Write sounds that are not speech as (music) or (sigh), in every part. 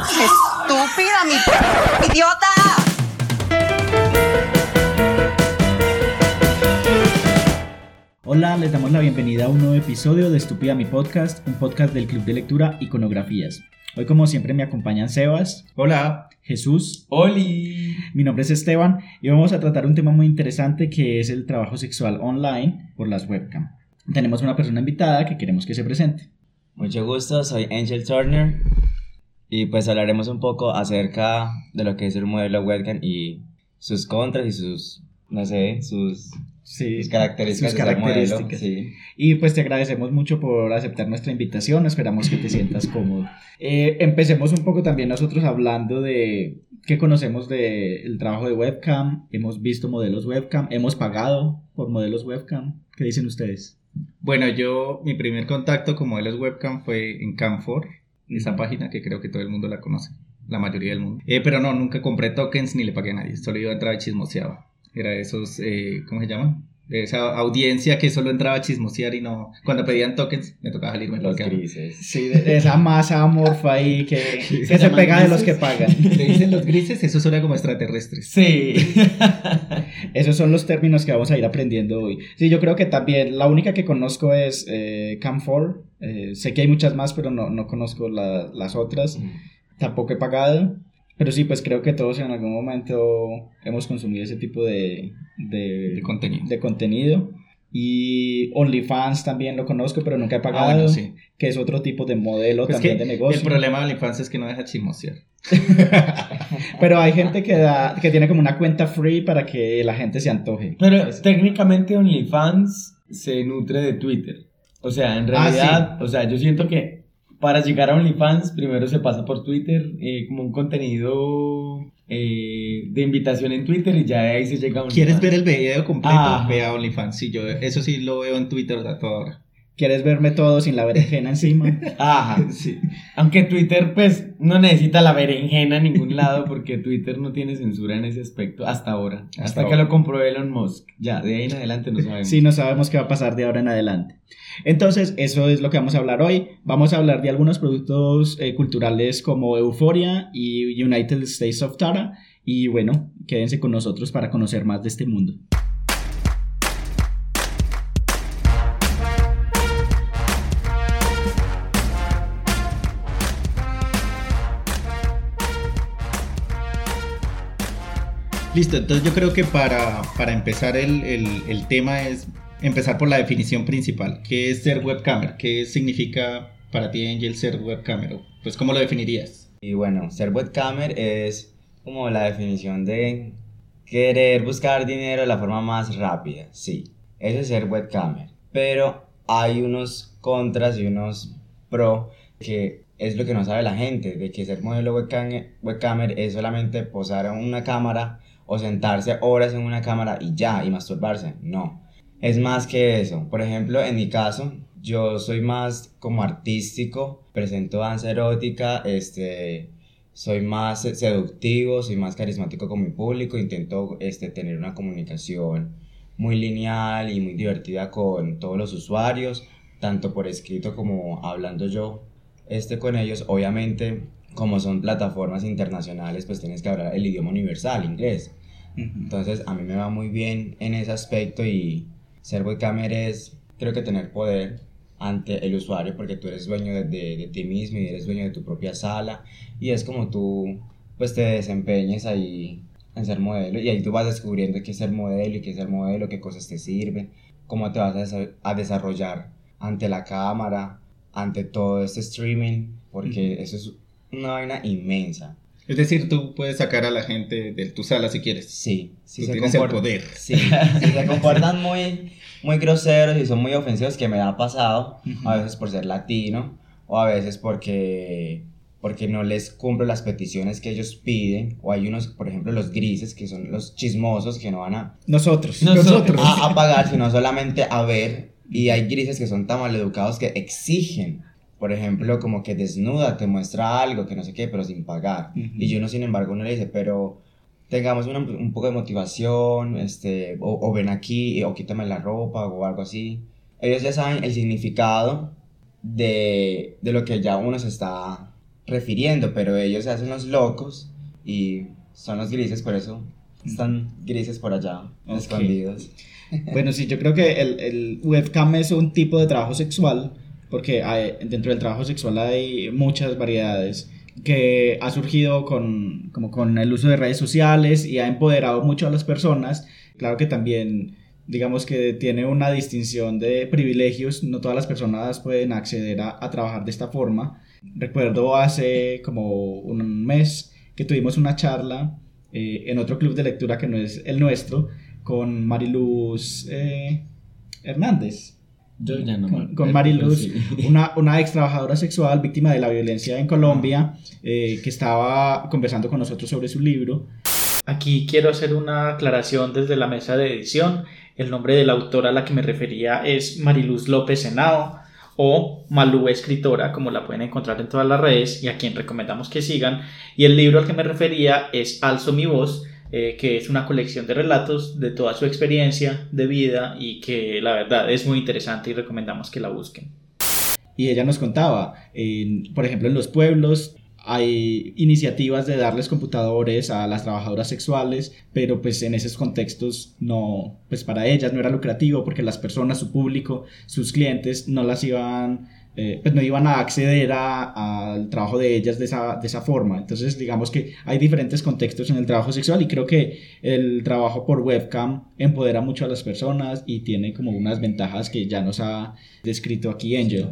Estúpida, mi idiota. Hola, les damos la bienvenida a un nuevo episodio de Estúpida Mi Podcast, un podcast del Club de Lectura Iconografías. Hoy como siempre me acompañan Sebas. Hola. Jesús. Oli. Mi nombre es Esteban y vamos a tratar un tema muy interesante que es el trabajo sexual online por las webcam. Tenemos una persona invitada que queremos que se presente. Mucho gusto, soy Angel Turner y pues hablaremos un poco acerca de lo que es el modelo webcam y sus contras y sus, no sé, sus Sí, sus características. sus de ser modelo, características. sí. Y pues te agradecemos mucho por aceptar nuestra invitación, esperamos que te sientas cómodo. Eh, empecemos un poco también nosotros hablando de qué conocemos del trabajo de webcam, hemos visto modelos webcam, hemos pagado por modelos webcam, ¿qué dicen ustedes? Bueno, yo, mi primer contacto con modelos webcam fue en Camfor, esa página que creo que todo el mundo la conoce, la mayoría del mundo. Eh, pero no, nunca compré tokens ni le pagué a nadie, solo iba a entrar a chismoseaba. Era esos, eh, ¿cómo se llaman? De esa audiencia que solo entraba a chismosear y no. Cuando pedían tokens, me tocaba salirme Los grises. Sí, de, de esa masa amorfa ahí que, (laughs) que se, pega de los que pagan. (laughs) Le dicen los grises, eso suena como extraterrestres. Sí. (laughs) Esos son los términos que vamos a ir aprendiendo hoy. Sí, yo creo que también la única que conozco es eh, Cam4. Eh, sé que hay muchas más, pero no, no conozco la- las otras. Tampoco he pagado. Pero sí, pues creo que todos en algún momento hemos consumido ese tipo de, de, De contenido. de contenido. Y OnlyFans también lo conozco, pero nunca he pagado. Ah, bueno, sí. Que es otro tipo de modelo Pues también de negocio. el problema de infancia es que no deja chismosear. (laughs) Pero hay gente que, da, que tiene como una cuenta free para que la gente se antoje. Pero técnicamente OnlyFans se nutre de Twitter. O sea, en Ah, realidad, o sea, yo siento que para llegar a OnlyFans primero se pasa por Twitter, eh, como un contenido eh, de invitación en Twitter y ya de ahí se llega a OnlyFans. ¿Quieres ver el video completo? Ah. Ve a OnlyFans. Sí, yo eso sí lo veo en Twitter a toda hora. ¿Quieres verme todo sin la berenjena encima? (laughs) Ajá. Sí. Aunque Twitter, pues, no necesita la berenjena en ningún lado porque Twitter no tiene censura en ese aspecto hasta ahora. Hasta, Hasta que lo compró Elon Musk. Ya, de ahí en adelante no sabemos. Sí, no sabemos qué va a pasar de ahora en adelante. Entonces, eso es lo que vamos a hablar hoy. Vamos a hablar de algunos productos eh, culturales como Euphoria y United States of Tara. Y bueno, quédense con nosotros para conocer más de este mundo. Listo, entonces yo creo que para, para empezar el, el, tema es empezar por la definición principal. ¿Qué es ser webcamer? ¿Qué significa para ti, Angel, ser webcamer? Pues, ¿cómo lo definirías? Y bueno, ser webcamer es como la definición de querer buscar dinero de la forma más rápida. Sí, eso es ser webcamer. Pero hay unos contras y unos pro que es lo que no sabe la gente, de que ser modelo webcam, webcamer es solamente posar una cámara o sentarse horas en una cámara y ya, y masturbarse. No, es más que eso. Por ejemplo, en mi caso, yo soy más como artístico, presento danza erótica, este, soy más seductivo, soy más carismático con mi público, intento este, tener una comunicación muy lineal y muy divertida con todos los usuarios, tanto por escrito como hablando yo este, con ellos. Obviamente, como son plataformas internacionales, pues tienes que hablar el idioma universal, inglés. Entonces a mí me va muy bien en ese aspecto y ser webcamer es creo que tener poder ante el usuario porque tú eres dueño de, de- de ti mismo y eres dueño de tu propia sala y es como tú pues te desempeñes ahí en ser modelo y ahí tú vas descubriendo qué es ser modelo y qué es ser modelo, qué cosas te sirven, cómo te vas a, a desarrollar ante la cámara, ante todo este streaming porque eso es una vaina inmensa. Es decir, tú puedes sacar a la gente de tu sala si quieres. Sí, sí Tú se tienes el poder. Sí, si se comportan muy, muy groseros y son muy ofensivos, que me ha pasado, a veces por ser latino, o a veces porque, porque no les cumplo las peticiones que ellos piden, o hay unos, por ejemplo, los grises, que son los chismosos, que no van a, Nosotros. Nosotros. a, a pagar, sino solamente a ver, y hay grises que son tan maleducados que exigen. Por ejemplo, como que desnuda, te muestra algo, que no sé qué, pero sin pagar. Ujú. Y uno, sin embargo, uno le dice, pero tengamos una- un poco de motivación, este, o, o ven aquí, o quítame la ropa, o algo así. Ellos ya saben el significado de, de lo que ya uno se está refiriendo, pero ellos se hacen los locos y son los grises, por eso están grises por allá, Ok. escondidos. Bueno, sí, yo creo que el, el webcam es un tipo de trabajo sexual, porque hay- dentro del trabajo sexual hay muchas variedades que ha surgido con, como con el uso de redes sociales y ha empoderado mucho a las personas. Claro que también, digamos que tiene una distinción de privilegios, no todas las personas pueden acceder a, a trabajar de esta forma. Recuerdo hace como un mes que tuvimos una charla eh, en otro club de lectura que no es el nuestro, con Mariluz eh, Hernández. Yo ya no Con, con Mariluz, Sí. una, una ex trabajadora sexual víctima de la violencia en Colombia, eh, que estaba conversando con nosotros sobre su libro. Aquí quiero hacer una aclaración desde la mesa de edición. El nombre de la autora a la que me refería es Mariluz López Henao o Malú Escritora, como la pueden encontrar en todas las redes y a quien recomendamos que sigan. Y el libro al que me refería es Alzo mi voz, eh, que es una colección de relatos de toda su experiencia de vida y que la verdad es muy interesante y recomendamos que la busquen. Y ella nos contaba, por ejemplo, en los pueblos hay iniciativas de darles computadores a las trabajadoras sexuales, pero pues en esos contextos no, pues para ellas no era lucrativo porque las personas, su público, sus clientes no las iban, eh, pues no iban a acceder a- al trabajo de ellas de esa, de esa forma. Entonces digamos que hay diferentes contextos en el trabajo sexual y creo que el trabajo por webcam empodera mucho a las personas y tiene como unas ventajas que ya nos ha descrito aquí Angel.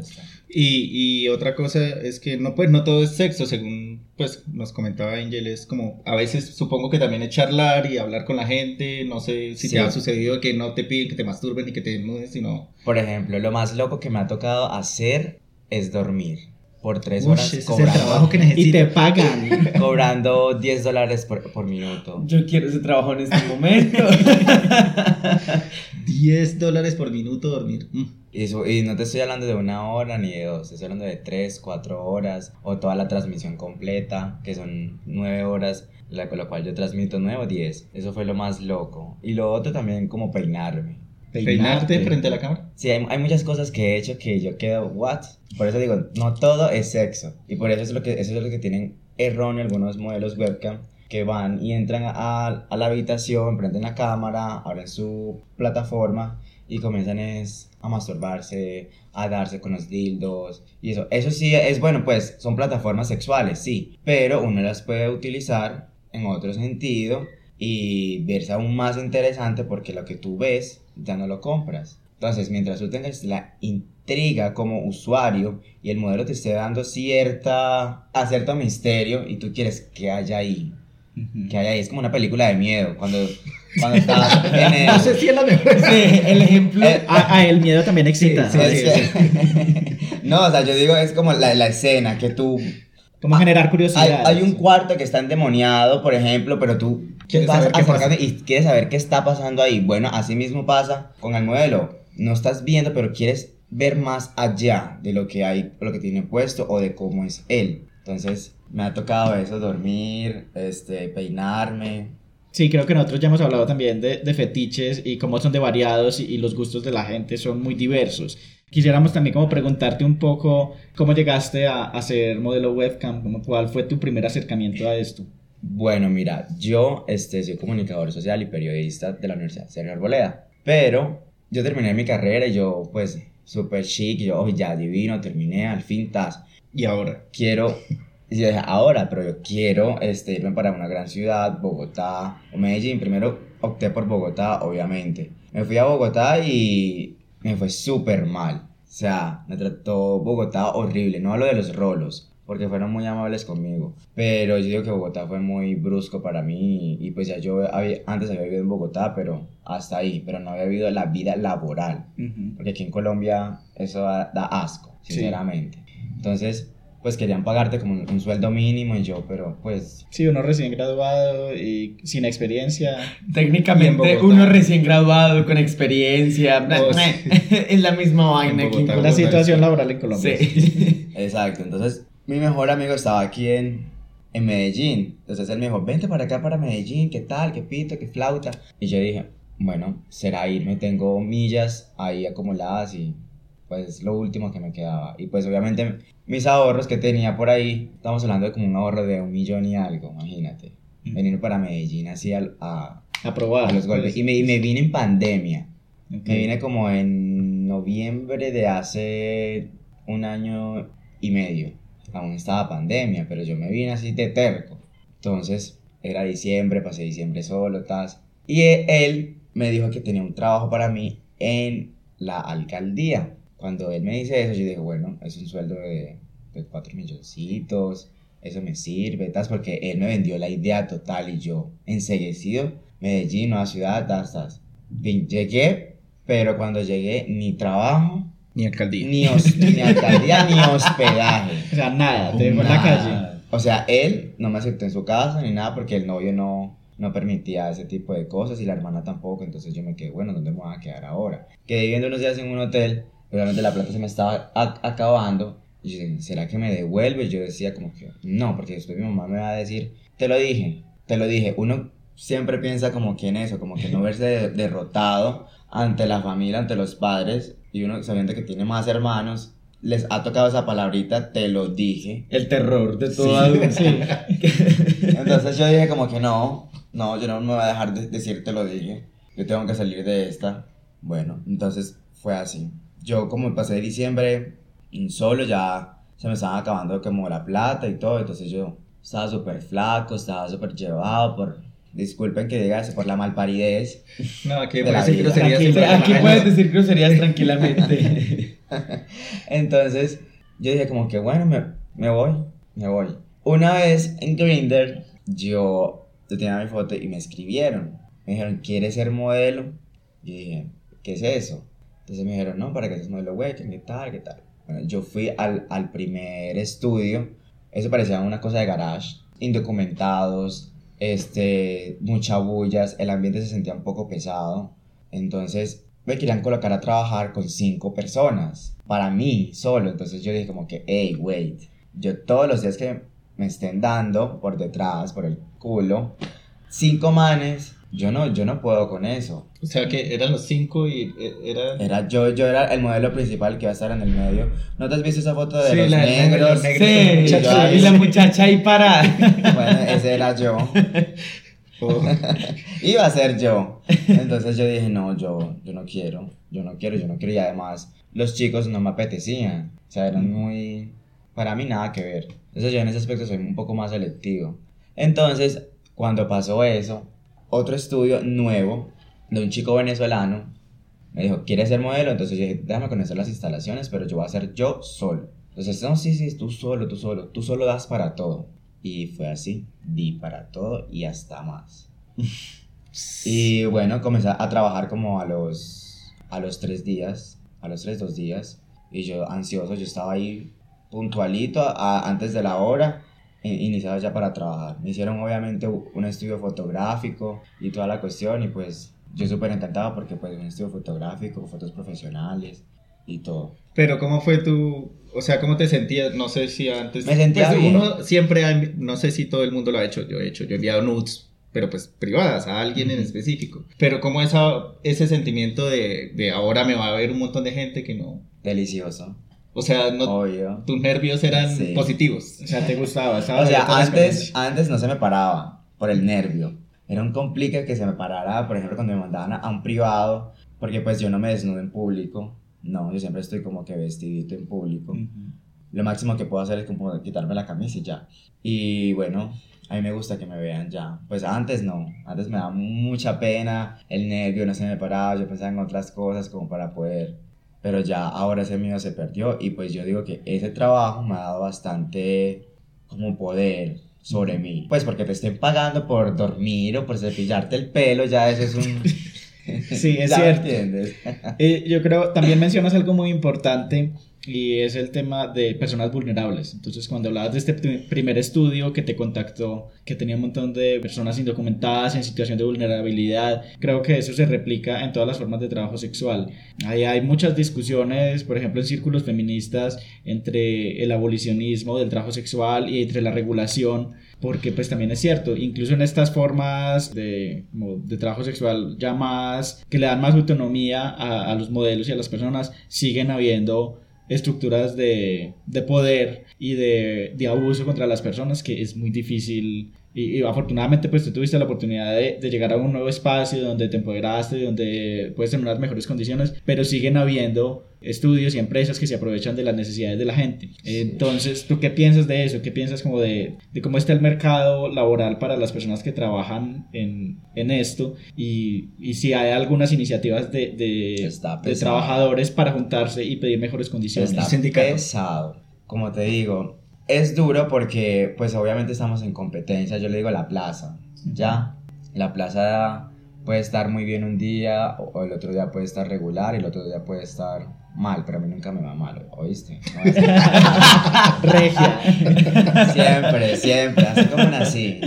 Y, y otra cosa es que no, pues, no todo es sexo, según pues, nos comentaba Angel, es como a veces supongo que también es charlar y hablar con la gente, no sé si Sí. te ha sucedido que no te piden que te masturben ni que te desnudes, sino... Por ejemplo, lo más loco que me ha tocado hacer es dormir por tres Uy, horas ese es el cobrando, trabajo que Y te necesito. pagan. (laughs) cobrando 10 dólares por, por minuto. Yo quiero ese trabajo en este momento. (laughs) 10 dólares por minuto dormir. Mm. Y, eso- y no te estoy hablando de una hora ni de dos, te estoy hablando de tres, cuatro horas o toda la transmisión completa, que son nueve horas, la, con lo cual yo transmito nueve o diez. Eso fue lo más loco. Y lo otro también como peinarme. Peinarte frente a la cámara. Sí, hay, hay muchas cosas que he hecho que yo quedo, ¿what? Por eso digo, no todo es sexo. Y por eso es lo que, eso es lo que tienen erróneo algunos modelos webcam que van y entran a, a la habitación, prenden la cámara, abren su plataforma y comienzan es a masturbarse, a darse con los dildos y eso. Eso sí es bueno, pues son plataformas sexuales, sí, pero uno las puede utilizar en otro sentido y verse aún más interesante porque lo que tú ves ya no lo compras. Entonces, mientras tú tengas la intriga como usuario y el modelo te esté dando cierta, a cierto misterio y tú quieres que haya ahí, Ujú. que haya ahí, es como una película de miedo cuando, cuando (laughs) estás en el... No sé si es la mejor. Sí, el ejemplo. Eh, Ah, ah, el miedo también excita. Sí, sí, que- (laughs) no, o sea, yo digo, es como la, la escena que tú Como generar Hay, curiosidad. hay un cuarto que está endemoniado, por ejemplo, pero tú Quieres saber qué pasa. y quieres saber qué está pasando ahí. Bueno, así mismo pasa con el modelo. No estás viendo, pero quieres ver más allá de lo que hay, lo que tiene puesto o de cómo es él. Entonces, me ha tocado eso, dormir, este, peinarme. Sí, creo que nosotros ya hemos hablado también de, de fetiches y cómo son de variados y, y los gustos de la gente son muy diversos. Quisiéramos también como preguntarte un poco cómo llegaste a, a ser modelo webcam, como cuál fue tu primer acercamiento a esto. Bueno, mira, yo este, soy comunicador social y periodista de la Universidad Sergio Arboleda, pero yo terminé mi carrera y yo, pues, súper chic, yo, "Oh, ya divino, terminé, al fin, tas. Y ahora. quiero, y yo dije, ahora, pero yo quiero este, irme para una gran ciudad, Bogotá o Medellín. Primero opté por Bogotá, obviamente. Me fui a Bogotá y me fue súper mal. O sea, me trató Bogotá horrible. No hablo de los rolos, porque fueron muy amables conmigo. Pero yo digo que Bogotá fue muy brusco para mí. Y, pues ya yo había- antes había vivido en Bogotá, pero hasta ahí. Pero no había vivido la vida laboral. Ujú. Porque aquí en Colombia eso da, da asco, Sí. sinceramente. Entonces, pues querían pagarte como un, un sueldo mínimo y yo, pero pues... Sí, uno recién graduado y sin experiencia. (laughs) En Técnicamente, uno recién graduado, con experiencia. (laughs) Sí. (laughs) es la misma vaina aquí en Bogotá, La Colombia. situación laboral en Colombia. Sí. Exacto, entonces mi mejor amigo estaba aquí en, en Medellín. Entonces él me dijo, vente para acá, para Medellín, ¿qué tal? ¿Qué pito? ¿Qué flauta? Y yo dije, bueno, será irme, tengo millas ahí acumuladas y pues lo último que me quedaba. Y pues obviamente mis ahorros que tenía por ahí, estamos hablando de como un ahorro de un millón y algo, imagínate. Venir para Medellín así a, A probar. a los golpes. Y me, y me vine en pandemia. Me vine como en noviembre de hace un año y medio. Aún estaba pandemia, pero yo me vine así de terco. Entonces, era diciembre, pasé diciembre solo, tas. Y e- él me dijo que tenía un trabajo para mí en la alcaldía. Cuando él me dice eso, yo dije, bueno, es un sueldo de, de 4 milloncitos, eso me sirve, tas, porque él me vendió la idea total y yo, enseguecido, Medellín, nueva ciudad, tas, tas. Llegué, pero cuando llegué, ni trabajo, Ni alcaldía. ni, hos- ni alcaldía, ni hospedaje. O sea, nada, te dejó en la calle. O sea, él no me aceptó en su casa ni nada porque el novio no, no permitía ese tipo de cosas y la hermana tampoco. Entonces yo me quedé, bueno, ¿dónde me voy a quedar ahora? Quedé viviendo unos días en un hotel. Obviamente la plata se me estaba acabando. Y yo dije, ¿será que me devuelve? Yo decía como que no, porque después mi mamá me va a decir, te lo dije, te lo dije. Uno siempre piensa como que en eso, como que no verse de- derrotado ante la familia, ante los padres. Y uno sabiendo que tiene más hermanos, les ha tocado esa palabrita, te lo dije. El terror de todo Sí. (laughs) Entonces yo dije como que no, no, yo no me voy a dejar de decirte lo dije. Yo tengo que salir de esta. Bueno, entonces fue así. Yo como pasé diciembre solo ya se me estaba acabando como la plata y todo, entonces yo estaba súper flaco, estaba súper llevado por, disculpen que diga eso, por la malparidez. No, que De la parece vida. grosería Aquí, aquí puedes decir groserías tranquilamente. (laughs) Entonces yo dije como que bueno, me, me voy, me voy. Una vez en Grindr yo, yo tenía mi foto y me escribieron. Me dijeron, ¿quieres ser modelo? Y dije, ¿qué es eso? Entonces me dijeron, no, para que seas modelo web, ¿qué tal, qué tal? Bueno, yo fui al, al primer estudio. Eso parecía una cosa de garage. Indocumentados, este, mucha bullas. El ambiente se sentía un poco pesado. Entonces me querían colocar a trabajar con cinco personas. Para mí, solo. Entonces yo dije como que, hey, wait. Yo todos los días que me estén dando por detrás, por el culo, cinco manes, yo no, yo no puedo con eso. O sea que eran los cinco y eh, era... Era yo, yo era el modelo principal que iba a estar en el medio. ¿No te has visto esa foto de Sí, los la negros? los negros. Sí, y la muchacha ahí para. (laughs) Bueno, ese era yo. (laughs) Oh, (laughs) Iba a ser yo. Entonces yo dije, no, yo, yo no quiero, yo no quiero, yo no quiero. Y además, los chicos no me apetecían. O sea, eran muy... Para mí nada que ver. Entonces yo en ese aspecto soy un poco más selectivo. Entonces, cuando pasó eso, otro estudio nuevo de un chico venezolano me dijo, ¿quieres ser modelo? Entonces yo dije, déjame conocer las instalaciones, pero yo voy a ser yo solo. Entonces, no, sí, sí, tú solo, tú solo, tú solo das para todo. Y fue así, di para todo y hasta más. (laughs) Y bueno, comencé a trabajar como a los, a los tres días, a los tres, dos días. Y yo ansioso, yo estaba ahí puntualito a- antes de la hora, i- iniciado ya para trabajar. Me hicieron obviamente un estudio fotográfico y toda la cuestión y pues yo súper encantado porque pues un estudio fotográfico, fotos profesionales y todo. Pero ¿cómo fue tu... O sea, ¿cómo te sentías? No sé si antes... Me sentía Pues bien. uno siempre ha No sé si todo el mundo lo ha hecho. Yo he hecho. Yo he enviado nudes, pero pues privadas, a alguien en específico. Pero ¿cómo esa, ese sentimiento de, de ahora me va a ver un montón de gente que no... Delicioso, O sea, no, obvio. tus nervios eran Sí. positivos. O sea, te gustaba. O sea, antes, antes no se me paraba por el nervio. Era un complique que se me parara, por ejemplo, cuando me mandaban a, a un privado, porque pues yo no me desnudo en público. No, yo siempre estoy como que vestidito en público. Ujú. Lo máximo que puedo hacer es como quitarme la camisa y ya. Y bueno, a mí me gusta que me vean ya. Pues antes no, antes me daba mucha pena, el nervio no se me paraba, yo pensaba en otras cosas como para poder. Pero ya ahora ese miedo se perdió y pues yo digo que ese trabajo me ha dado bastante como poder sobre mí. Pues porque te estén pagando por dormir o por cepillarte el pelo, ya eso es un... (laughs) Sí, es (laughs) cierto. entiendes. Eh, yo creo, también mencionas algo muy importante y es el tema de personas vulnerables. Entonces, cuando hablabas de este pri- primer estudio que te contactó, que tenía un montón de personas indocumentadas en situación de vulnerabilidad, creo que eso se replica en todas las formas de trabajo sexual. Ahí hay muchas discusiones, por ejemplo, en círculos feministas, entre el abolicionismo del trabajo sexual y entre la regulación porque pues también es cierto, incluso en estas formas de, de trabajo sexual ya más, que le dan más autonomía a, a los modelos y a las personas, siguen habiendo estructuras de, de poder y de, de abuso contra las personas que es muy difícil y, y afortunadamente pues tú tuviste la oportunidad de, de llegar a un nuevo espacio donde te empoderaste, donde puedes tener unas mejores condiciones, pero siguen habiendo estudios y empresas que se aprovechan de las necesidades de la gente. Entonces, ¿tú qué piensas de eso? ¿Qué piensas como de, de cómo está el mercado laboral para las personas que trabajan en, en esto? Y, y si hay algunas iniciativas de, de, de trabajadores para juntarse y pedir mejores condiciones. Está pesado. Como te digo, es duro porque, pues obviamente estamos en competencia. Yo le digo la plaza, ¿ya? La plaza puede estar muy bien un día, o, el otro día puede estar regular, y el otro día puede estar mal, pero a mí nunca me va mal, ¿oíste? No (laughs) (laughs) Regia. siempre, siempre, así como nací.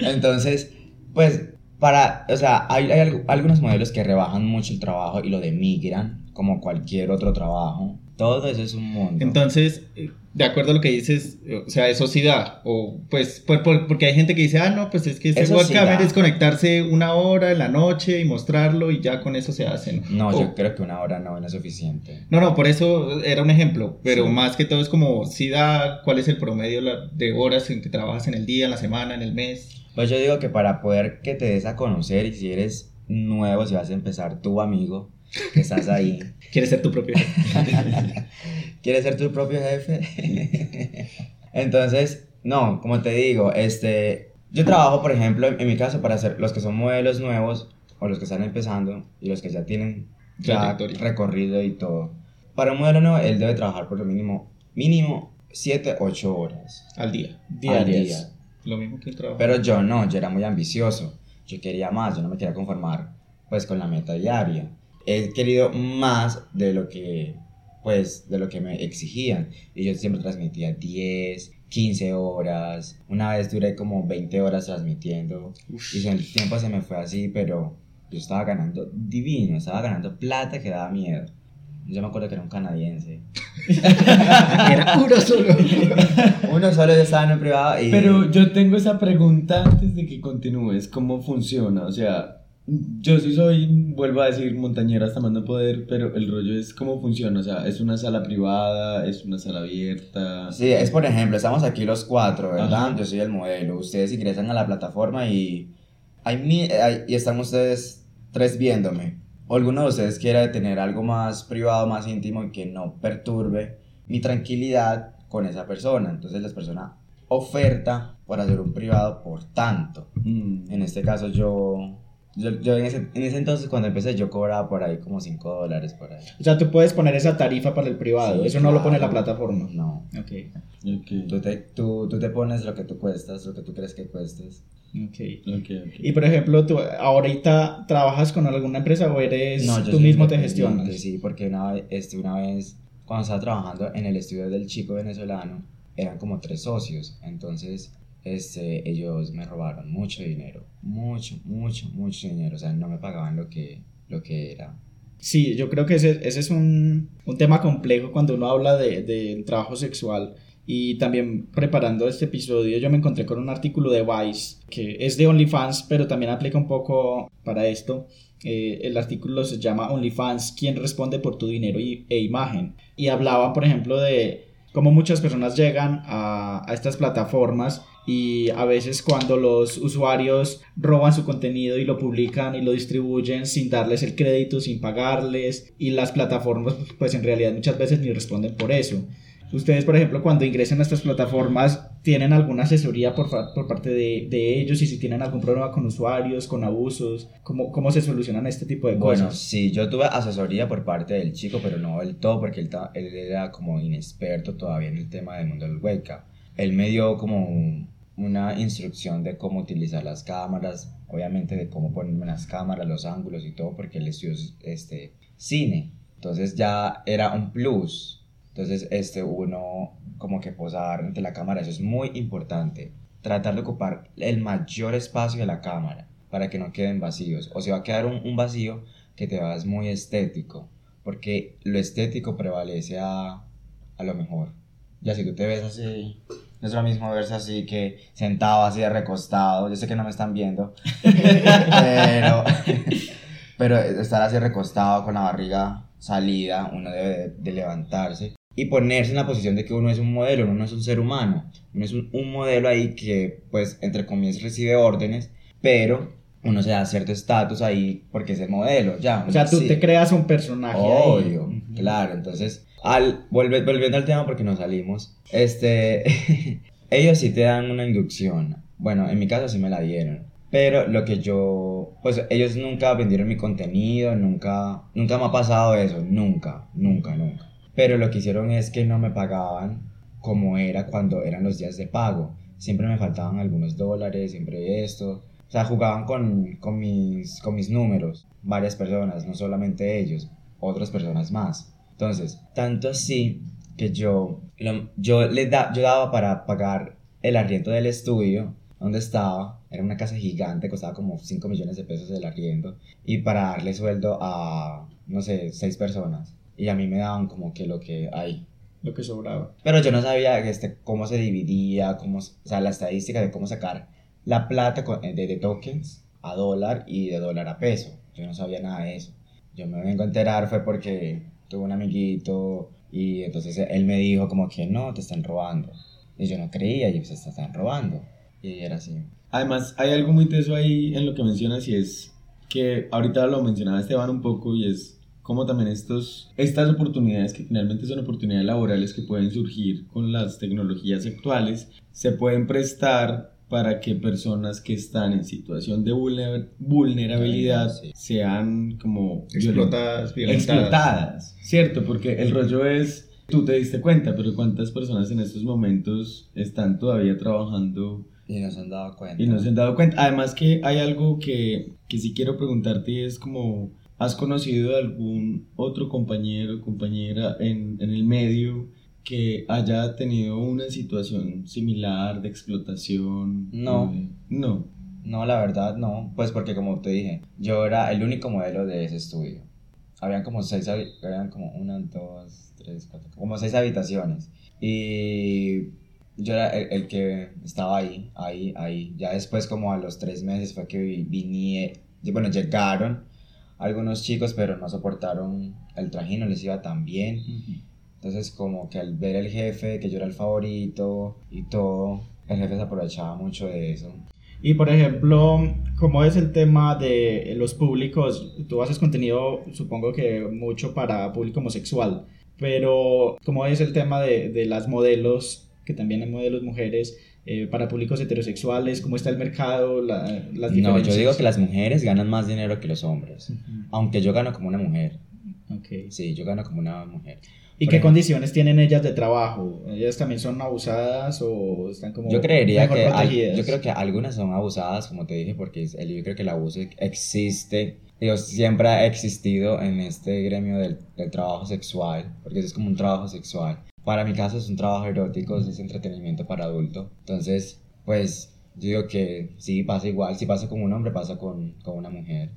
Entonces, pues, para, o sea, hay, hay algu- algunos modelos que rebajan mucho el trabajo y lo demigran, como cualquier otro trabajo. Todo eso es un mundo. Entonces, eh, de acuerdo a lo que dices, eh, o sea, eso sí da. O pues, por- por- porque hay gente que dice, ah, no, pues es que ese Eso sí es conectarse una hora en la noche y mostrarlo y ya con eso se hace, ¿no? O- yo creo que una hora no, no es suficiente. No, no, por eso era un ejemplo, pero Sí. más que todo es como si da cuál es el promedio de horas en que trabajas en el día, en la semana, en el mes. Pues yo digo que para poder que te des a conocer y si eres nuevo, si vas a empezar tu amigo, estás ahí, Quieres ser tu propio jefe. (laughs) ¿Quieres ser tu propio jefe? Entonces, no, como te digo, este, yo trabajo, por ejemplo, en, en mi caso, para hacer los que son modelos nuevos o los que están empezando y los que ya tienen ya recorrido y todo. Para un modelo nuevo, él debe trabajar por lo mínimo, mínimo 7, 8 horas al día. al Diarias. día. Lo mismo que un trabajo. Pero yo no, yo era muy ambicioso. Yo quería más, yo no me quería conformar pues con la meta diaria. He querido más de lo que pues de lo que me exigían y yo siempre transmitía 10, 15 horas. Una vez duré como 20 horas transmitiendo y el tiempo se me fue así, pero yo estaba ganando divino, estaba ganando plata que daba miedo. Yo me acuerdo que era un canadiense. (laughs) era uno solo. (laughs) Uno solo yo estaba en un privado y Pero yo tengo esa pregunta antes de que continúes, ¿cómo funciona? O sea, yo sí soy, vuelvo a decir, montañera hasta mando poder, pero el rollo es cómo funciona, o sea, es una sala privada, es una sala abierta. Sí, es por ejemplo, estamos aquí los cuatro, ¿verdad? Ajá. Yo soy el modelo. Ustedes ingresan a la plataforma y, hay hay- y están ustedes tres viéndome. O alguno de ustedes quiera tener algo más privado, más íntimo y que no perturbe mi tranquilidad con esa persona. Entonces la persona oferta por hacer un privado por tanto. Mm. En este caso yo... Yo, yo en, ese, en ese entonces cuando empecé yo cobraba por ahí como 5 dólares por ahí. O sea, tú puedes poner esa tarifa para el privado. Sí, Eso no lo pone la claro. plataforma. No. Ok. Ok, Tú te, tú, tú te pones lo que tú cuestas, lo que tú crees que cuestes. Ok. ok, ok. Y por ejemplo, tú ahorita trabajas con alguna empresa o eres No, tú mismo te gestionas. Sí, porque una vez, este, una vez cuando estaba trabajando en el estudio del chico venezolano, eran como tres socios. Entonces, este, ellos me robaron mucho dinero. Mucho, mucho, mucho dinero. O sea, no me pagaban lo que, lo que era. Sí, yo creo que ese, ese es un, un tema complejo cuando uno habla de, de trabajo sexual. Y también preparando este episodio yo me encontré con un artículo de Vice que es de OnlyFans, pero también aplica un poco para esto. Eh, el artículo se llama OnlyFans, ¿quién responde por tu dinero y- e imagen? Y hablaba, por ejemplo, de cómo muchas personas llegan a, a estas plataformas y a veces cuando los usuarios roban su contenido y lo publican y lo distribuyen sin darles el crédito, sin pagarles y las plataformas pues en realidad muchas veces ni responden por eso. Ustedes, por ejemplo, cuando ingresan a estas plataformas, ¿tienen alguna asesoría por, por parte de, de ellos? Y si tienen algún problema con usuarios, con abusos, ¿cómo, cómo se solucionan este tipo de Bueno, cosas? sí, yo tuve asesoría por parte del chico, pero no del todo, porque él, él era como inexperto todavía en el tema del mundo del webcam. Él me dio como un- una instrucción de cómo utilizar las cámaras, obviamente de cómo ponerme las cámaras, los ángulos y todo, porque él estudió este, cine. Entonces ya era un plus. Entonces este uno como que posar ante la cámara, eso es muy importante. Tratar de ocupar el mayor espacio de la cámara para que no queden vacíos. O si va a quedar un, un vacío, que te veas muy estético. Porque lo estético prevalece a, a lo mejor. Ya si tú te ves así, no es lo mismo verse así que sentado así de recostado. Yo sé que no me están viendo, (laughs) pero, pero estar así recostado con la barriga salida, uno debe de, levantarse y ponerse en la posición de que uno es un modelo, uno no es un ser humano. Uno es un, un modelo ahí que, pues, entre comillas, recibe órdenes, pero uno se da cierto estatus ahí porque es el modelo, ya. O sea, tú sí. te creas un personaje ahí. Obvio, Ujú. claro. Entonces, al, volviendo al tema porque nos salimos, este, (laughs) ellos sí te dan una inducción. Bueno, en mi caso sí me la dieron. Pero lo que yo, pues ellos nunca vendieron mi contenido, nunca, nunca me ha pasado eso, nunca, nunca, nunca. Pero lo que hicieron es que no me pagaban como era cuando eran los días de pago. Siempre me faltaban algunos dólares, siempre esto. O sea, jugaban con, con, mis, con mis números, varias personas, no solamente ellos, otras personas más. Entonces, tanto así que yo, yo, les da, yo daba para pagar el arriendo del estudio donde estaba, era una casa gigante, costaba como 5 millones de pesos el arriendo, y para darle sueldo a, no sé, 6 personas. Y a mí me daban como que lo que hay. Lo que sobraba. Pero yo no sabía este, cómo se dividía, cómo, o sea, la estadística de cómo sacar la plata con- de, de tokens a dólar y de dólar a peso. Yo no sabía nada de eso. Yo me vengo a enterar fue porque tuve un amiguito y entonces él me dijo como que no, te están robando. Y yo no creía y pues te están robando. Y era así. Además, hay algo muy teso ahí en lo que mencionas y es que ahorita lo mencionaba Esteban un poco y es como también estos, estas oportunidades que finalmente son oportunidades laborales que pueden surgir con las tecnologías actuales, se pueden prestar para que personas que están en situación de vulner- vulnerabilidad Sí. sean como Explotadas, explotadas, ¿cierto? Porque el rollo es, tú te diste cuenta, pero ¿cuántas personas en estos momentos están todavía trabajando Y no se han dado cuenta. y no se han dado cuenta? Además que hay algo que, que sí quiero preguntarte y es como, ¿has conocido algún otro compañero o compañera en, en el medio que haya tenido una situación similar de explotación? No. Eh, No. No, la verdad no, pues porque como te dije, yo era el único modelo de ese estudio. Habían como seis, habían como una, dos, tres, cuatro, como seis habitaciones. Y yo era el, el que estaba ahí, ahí, ahí. Ya después como a los tres meses fue que vi- vine, bueno, llegaron algunos chicos, pero no soportaron el trajín, no les iba tan bien. Entonces como que al ver el jefe, que yo era el favorito y todo, el jefe se aprovechaba mucho de eso. Y por ejemplo, ¿cómo es el tema de los públicos? Tú haces contenido, supongo que mucho para público homosexual, pero ¿cómo es el tema de, de las modelos, que también hay modelos mujeres, eh, para públicos heterosexuales? ¿Cómo está el mercado? La- las No, yo digo que las mujeres ganan más dinero que los hombres. Ujú, Aunque yo gano como una mujer. ok. Sí, yo gano como una mujer. ¿Y qué ejemplo. condiciones tienen ellas de trabajo? ¿Ellas también son abusadas o están como Yo creería mejor que al- yo creo que algunas son abusadas, como te dije, porque el- yo creo que el abuso existe. Digo, siempre ha existido en este gremio del, del trabajo sexual, porque eso es como un trabajo sexual. Para mi caso es un trabajo erótico, es entretenimiento para adulto. Entonces, pues yo digo que sí pasa igual, si pasa con un hombre, pasa con, con una mujer.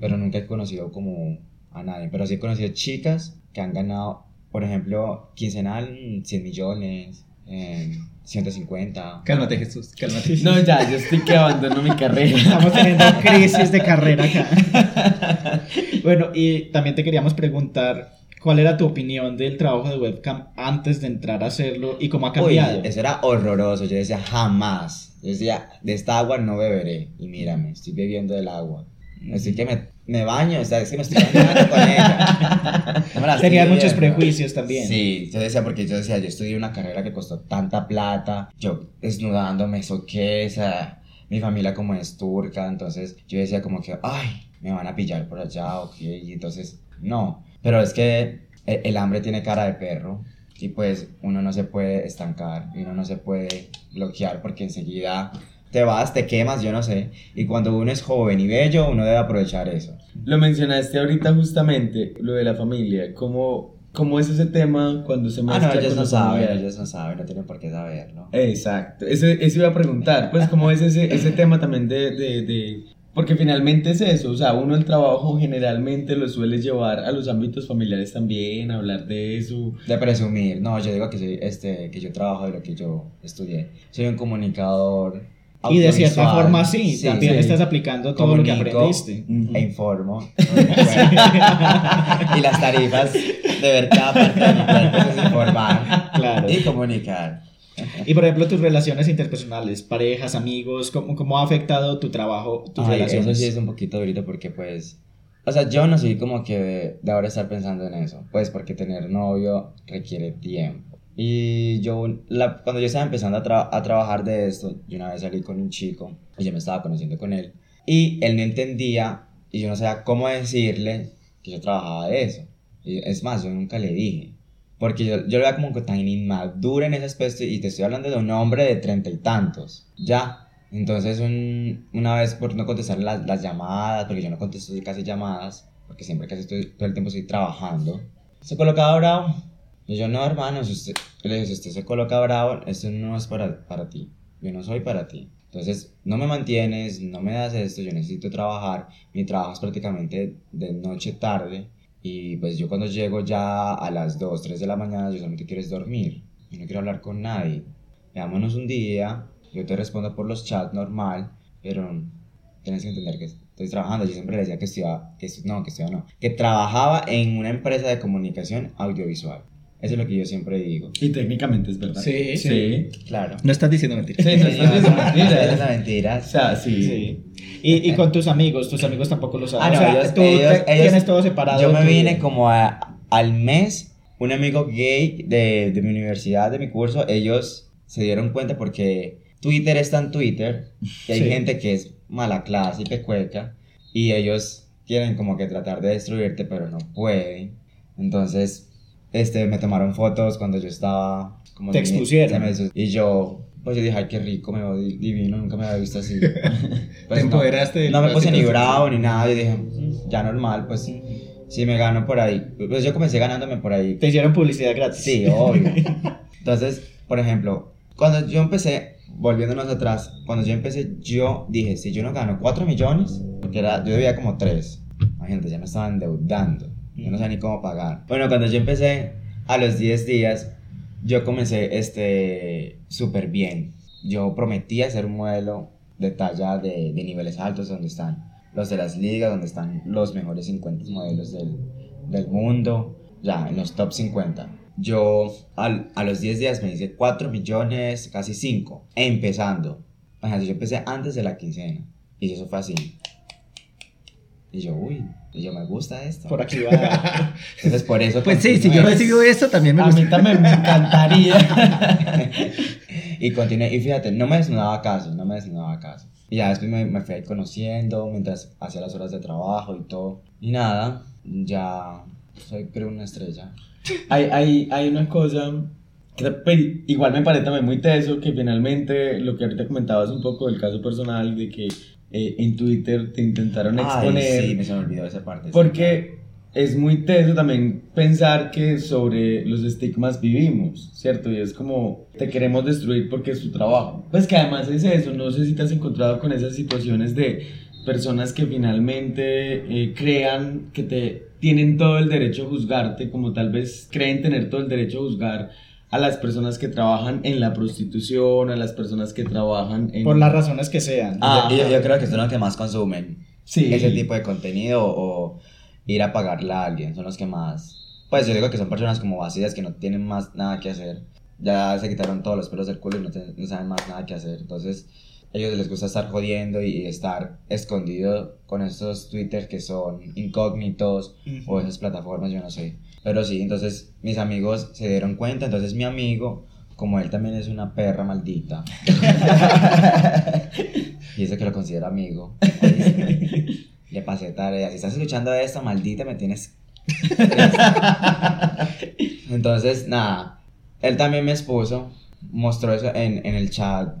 pero nunca he conocido como a nadie. Pero sí he conocido chicas que han ganado, por ejemplo, quincenal 100 millones, eh, 150. Cálmate, Jesús, cálmate. No, ya, yo estoy que abandono mi carrera. Estamos teniendo (laughs) crisis de carrera acá. (laughs) bueno, y también te queríamos preguntar cuál era tu opinión del trabajo de webcam antes de entrar a hacerlo y cómo ha cambiado. eso era horroroso. Yo decía, jamás. Yo decía, de esta agua no beberé. Y mírame, estoy bebiendo del agua. Así que me, me baño, o sea, es que me estoy bañando con ella. (laughs) No Tenías muchos bebiendo. prejuicios también. Sí, yo decía, porque yo decía, yo estudié una carrera que costó tanta plata, yo desnudándome, eso qué, o sea, mi familia como es turca, entonces yo decía como que, ay, me van a pillar por allá, ok, y entonces, no, pero es que el, el hambre tiene cara de perro, y pues uno no se puede estancar, y uno no se puede bloquear, porque enseguida te vas, te quemas, yo no sé. Y cuando uno es joven y bello, uno debe aprovechar eso. Lo mencionaste ahorita justamente, lo de la familia. ¿Cómo, cómo es ese tema cuando se Ah, mezcla no, ellos no saben, familia? ellos no saben, no tienen por qué saberlo. Exacto, eso, eso iba a preguntar, pues cómo es ese, ese tema también de, de, de- Porque finalmente es eso, o sea, uno el trabajo generalmente lo suele llevar a los ámbitos familiares también, hablar de eso. De presumir, no, yo digo que, soy, este, que yo trabajo de lo que yo estudié. Soy un comunicador. Y de cierta forma sí, también sí. estás aplicando todo lo que aprendiste. E informo. (laughs) y las tarifas de ver cada parte de mi cuerpo es informar Claro. y comunicar. Y por ejemplo, tus relaciones interpersonales, parejas, amigos, ¿cómo, cómo ha afectado tu trabajo, tus Ay, relaciones? eso sí es un poquito durito porque pues... O sea, yo no soy como que de, de ahora estar pensando en eso. Pues porque tener novio requiere tiempo. Y yo, la, cuando yo estaba empezando a, tra- a trabajar de esto, yo una vez salí con un chico y yo me estaba conociendo con él. Y él no entendía y yo no sabía cómo decirle que yo trabajaba de eso. Y es más, yo nunca le dije. Porque yo, yo lo veía como que tan inmadura en ese aspecto y te estoy hablando de un hombre de treinta y tantos. Ya. Entonces un- una vez por no contestar las, las llamadas, porque yo no contesto casi llamadas, porque siempre casi estoy, todo el tiempo estoy trabajando, se colocaba bravo. Y yo, no, hermano, si usted, le dije, si usted se coloca bravo, esto no es para, para ti. Yo no soy para ti. Entonces, no me mantienes, no me das esto, yo necesito trabajar. Mi trabajo es prácticamente de noche tarde. Y pues yo cuando llego ya a las 2, 3 de la mañana, yo solamente quiero dormir. Yo no quiero hablar con nadie. Veámonos un día, yo te respondo por los chats normal, pero tienes que entender que estoy trabajando. Yo siempre le decía que estudiaba, que estu- no, que estudiaba no, que trabajaba en una empresa de comunicación audiovisual. Eso es lo que yo siempre digo. Y técnicamente es verdad. Sí. Sí. Claro. No estás diciendo mentiras. Sí, no estás diciendo mentiras. Es O mentiras. sea, sí. Sí. Y, y con tus amigos, tus amigos tampoco lo saben. Ah, no, o sea, ellos- tú ellos- te- ellos- tienes todo separado. Yo me vine como a- al mes, un amigo gay de, de mi universidad, de mi curso, ellos se dieron cuenta porque Twitter está en Twitter y hay Sí. gente que es mala clase y pecueca y ellos quieren como que tratar de destruirte pero no pueden. Entonces, este, me tomaron fotos cuando yo estaba... Como Te expusieron. Y yo... Pues yo dije, ay, qué rico, me veo divino, nunca me había visto así. (laughs) Te Pues no. empoderaste No me puse ni bravo ni nada. Yo dije, "Mm, ya normal, pues si me gano por ahí. Pues yo comencé ganándome por ahí. Te hicieron publicidad gratis. Sí, obvio. (laughs) Entonces, por ejemplo, cuando yo empecé, volviéndonos atrás, cuando yo empecé, yo dije, si yo no gano 4 millones, porque era, yo debía como 3. Imagínate, ya me estaban endeudando. Yo no sabía ni cómo pagar. Bueno, cuando yo empecé, a los 10 días, yo comencé este súper bien. Yo prometí hacer un modelo de talla de, de niveles altos donde están los de las ligas, donde están los mejores 50 modelos del, del mundo, ya en los top 50. Yo al- a los 10 días me hice 4 millones, casi 5, empezando. Imagínate, yo empecé antes de la quincena y eso fue así. Y yo, uy, y yo me gusta esto. Por aquí va. (laughs) Entonces por eso... Pues sí, si yo recibo esto también me A gusta. mí también me encantaría. (laughs) Y continué, y fíjate, no me desnudaba casi, no me desnudaba casi. Y ya después me, me fui ahí conociendo mientras hacía las horas de trabajo y todo. Y nada, ya soy creo una estrella. hay, hay, hay una cosa igual me parece también muy teso, que finalmente lo que ahorita comentabas un poco del caso personal, de que eh, en Twitter te intentaron exponer. Ay, sí, me se me olvidó esa parte. Porque es muy teso también pensar que sobre los estigmas vivimos, ¿cierto? Y es como te queremos destruir porque es tu trabajo. Pues que además es eso, no sé si te has encontrado con esas situaciones de personas que finalmente eh, crean que te tienen todo el derecho a juzgarte, como tal vez creen tener todo el derecho a juzgar a las personas que trabajan en la prostitución, a las personas que trabajan en... Por las razones que sean. Ah, yo, yo creo que son los que más consumen Sí. ese tipo de contenido o ir a pagarle a alguien, son los que más... Pues yo digo que son personas como vacías que no tienen más nada que hacer. Ya se quitaron todos los pelos del culo y no, te- no saben más nada que hacer. Entonces, a ellos les gusta estar jodiendo y, y estar escondido con estos Twitter que son incógnitos o esas plataformas, yo no sé. Pero sí, entonces mis amigos se dieron cuenta, entonces mi amigo, como él también es una perra maldita, (laughs) y dice que lo considera amigo, (laughs) le pasé tarea, si estás escuchando esto, maldita, me tienes... (laughs) entonces, nada, él también me expuso, mostró eso en, en el chat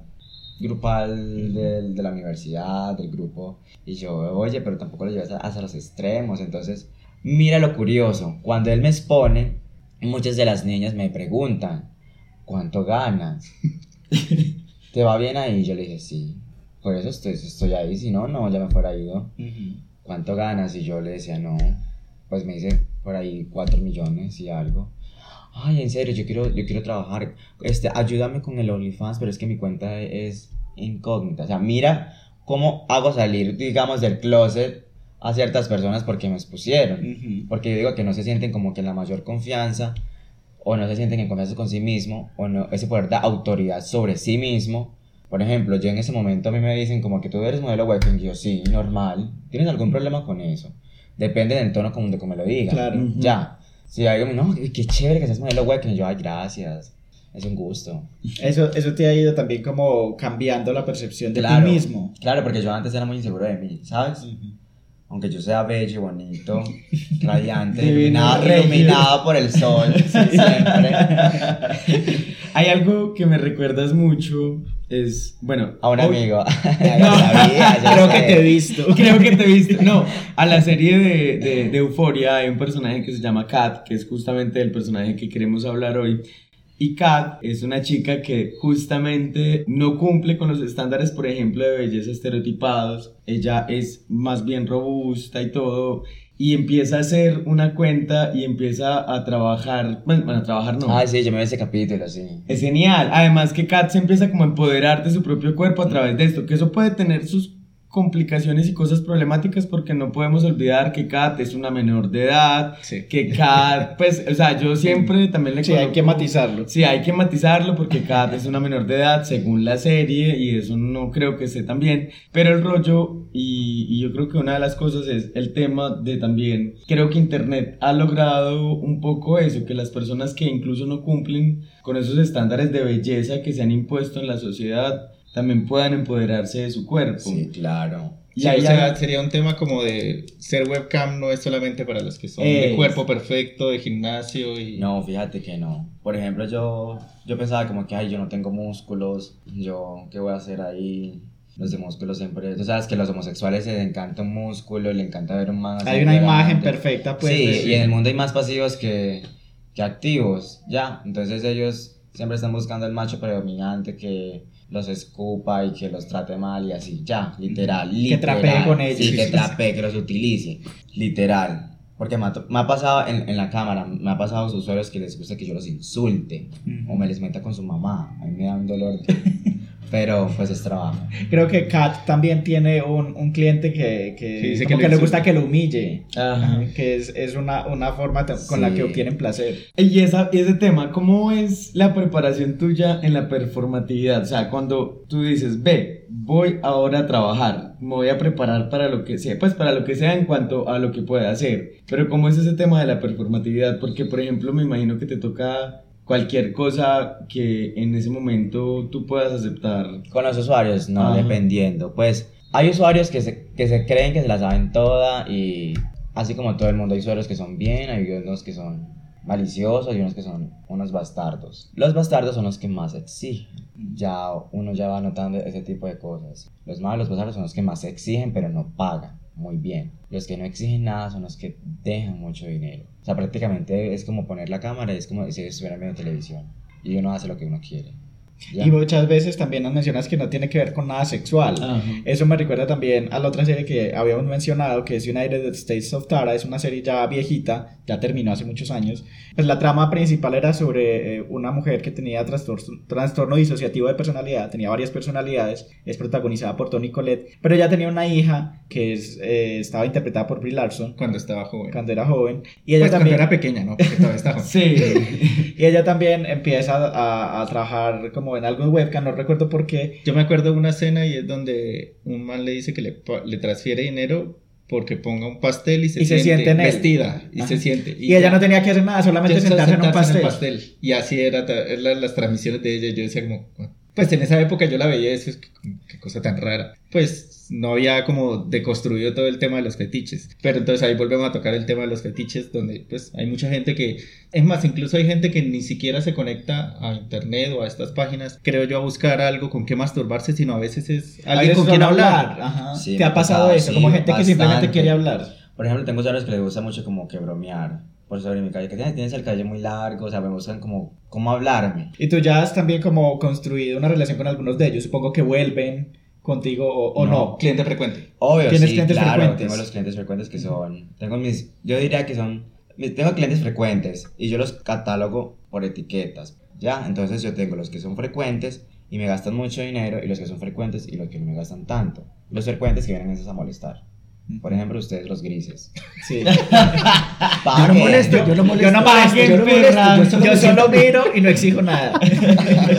grupal del- de, la universidad, del grupo, y yo, oye, pero tampoco lo llevas a- hasta los extremos, entonces, mira lo curioso, cuando él me expone, muchas de las niñas me preguntan, ¿cuánto ganas? (laughs) ¿Te va bien ahí? Yo le dije, sí, por eso estoy, estoy ahí, si no, no, ya me fuera ido. ¿cuánto ganas? Y yo le decía, no, pues me dice por ahí 4 millones y algo. Ay, en serio, yo quiero, yo quiero trabajar, este, ayúdame con el OnlyFans, pero es que mi cuenta es incógnita. O sea, mira cómo hago salir, digamos, del closet a ciertas personas porque me expusieron. Porque yo digo que no se sienten como que en la mayor confianza, o no se sienten en confianza con sí mismo, o no, ese poder de autoridad sobre sí mismo. Por ejemplo, yo en ese momento a mí me dicen como que tú eres modelo webcam, y yo sí, normal. ¿Tienes algún problema con eso? Depende del tono como de como me lo digan. Claro. Ujú. Ya. Si alguien me no, qué qué chévere que seas modelo webcam, y yo, ay, gracias. Es un gusto. Eso, eso te ha ido también como cambiando la percepción de Claro. ti mismo. Claro, porque yo antes era muy inseguro de mí, ¿sabes? Aunque yo sea bello, bonito, (laughs) radiante, regio. iluminado por el sol, (laughs) siempre. (laughs) Hay algo que me recuerdas mucho, es, bueno, A un amigo. Sabía, yo Creo que te he visto. Creo que te viste. No, a la serie de, de, de Euforia hay un personaje que se llama Kat, que es justamente el personaje que queremos hablar hoy. Y Kat es una chica que justamente no cumple con los estándares, por ejemplo, de belleza estereotipados. Ella es más bien robusta y todo. Y empieza a hacer una cuenta y empieza a trabajar. Bueno, bueno, a trabajar no. Ay, sí, yo me vi ese capítulo, sí. Es genial. Además que Kat se empieza como a empoderar de su propio cuerpo a través de esto, que eso puede tener sus complicaciones y cosas problemáticas porque no podemos olvidar que Kat es una menor de edad, Sí. que Kat, pues, o sea, yo siempre también le Sí, hay coloco- que matizarlo. Sí, hay que matizarlo porque Kat es una menor de edad según la serie y eso no creo que esté tan bien. Pero el rollo, y, y yo creo que una de las cosas es el tema de también, creo que Internet ha logrado un poco eso, que las personas que incluso no cumplen con esos estándares de belleza que se han impuesto en la sociedad también puedan empoderarse de su cuerpo. Sí, claro. Y Sí, ahí o sea, hay- sería un tema como de ser webcam no es solamente para los que son Es. de cuerpo perfecto, de gimnasio y... No, fíjate que no. Por ejemplo, yo, yo pensaba como que, ay, yo no tengo músculos, yo, ¿qué voy a hacer ahí? Los de músculos siempre... Tú sabes que los homosexuales les encanta un músculo, les encanta ver un así Hay una imagen perfecta, pues. sí, y en el mundo hay más pasivos que, que activos, ya. Entonces ellos siempre están buscando el macho predominante que los escupa y que los trate mal y así, ya, literal. Que literal. trapee con ellos. Sí, que trapee, que los utilice, literal. Porque me ha, to- me ha pasado en, en la cámara, me ha pasado a los usuarios que les gusta que yo los insulte o me les meta con su mamá. A mí me da un dolor. (laughs) Pero pues es trabajo. Creo que Kat también tiene un, un cliente que, que, Que dice como que que, le gusta que lo humille. Ajá. Que es, es una, una forma con la Sí. que obtienen placer. Y esa, y ese tema, ¿cómo es la preparación tuya en la performatividad? O sea, cuando tú dices, ve, voy ahora a trabajar, me voy a preparar para lo que sea, pues para lo que sea en cuanto a lo que pueda hacer. Pero ¿cómo es ese tema de la performatividad? Porque, por ejemplo, me imagino que te toca cualquier cosa que en ese momento tú puedas aceptar. Con los usuarios, no, Ajá. dependiendo. Pues hay usuarios que se, que se creen que se la saben toda y así como todo el mundo hay usuarios que son bien, hay unos que son maliciosos y unos que son unos bastardos. Los bastardos son los que más exigen. Ya uno ya va notando ese tipo de cosas. Los malos, los bastardos son los que más exigen pero no pagan muy bien. Los que no exigen nada son los que dejan mucho dinero. O sea, prácticamente es como poner la cámara, es como si estuviera viendo televisión y uno hace lo que uno quiere. ¿Ya? Y muchas veces también nos mencionas que no tiene que ver con nada sexual. Ajá. Eso me recuerda también a la otra serie que habíamos mencionado, que es United States of Tara. Es una serie ya viejita, ya terminó hace muchos años. Pues la trama principal era sobre eh, una mujer que tenía trastorno, trastorno disociativo de personalidad, tenía varias personalidades, es protagonizada por Toni Collette, pero ella tenía una hija que es, eh, estaba interpretada por Brie Larson Cuando estaba joven. cuando era joven. Y ella Pues cuando también... era pequeña, ¿no? Porque todavía estaba (laughs) joven. Sí. (laughs) Y ella también empieza a, a trabajar como en algo en webcam, no recuerdo por qué. Yo me acuerdo de una escena y es donde un man le dice que le, le transfiere dinero porque ponga un pastel y se, Y se siente, siente vestida y Ajá. se siente. Y, ella ya- no tenía que hacer nada, solamente sentarse en un pastel. Y así era ta- era las transmisiones de ella. Yo decía como, pues en esa época yo la veía y eso es que como- qué cosa tan rara. Pues no había como deconstruido todo el tema de los fetiches. Pero entonces ahí volvemos a tocar el tema de los fetiches, donde pues hay mucha gente que, es más, incluso hay gente que ni siquiera se conecta a internet o a estas páginas, creo yo, a buscar algo con qué masturbarse, sino a veces es alguien veces con quien solo hablar. Ajá. Sí, ¿Te ha pasado eso? sí, como gente que simplemente bastante. quiere hablar. Por ejemplo, tengo usuarios que les gusta mucho como que bromear por sobre mi cabello, que "Ay, tienes el cabello muy largo, o sea, me buscan como cómo hablarme. Y tú ya has también como construido una relación con algunos de ellos. Supongo que vuelven contigo o, o no. Cliente frecuente. Obvio, ¿Tienes sí, clientes claro, frecuentes? tengo los clientes frecuentes que son, tengo mis, yo diría que son, tengo clientes frecuentes y yo los catalogo por etiquetas, ¿ya? Entonces yo tengo los que son frecuentes y me gastan mucho dinero y los que son frecuentes y los que no me gastan tanto. Los frecuentes que vienen a molestar. Por ejemplo, ustedes los grises. Sí. (laughs) ¿Pa' Yo no molesto, yo no molesto. Yo no yo no molesto, yo solo, Yo solo miro y no exijo nada. (laughs)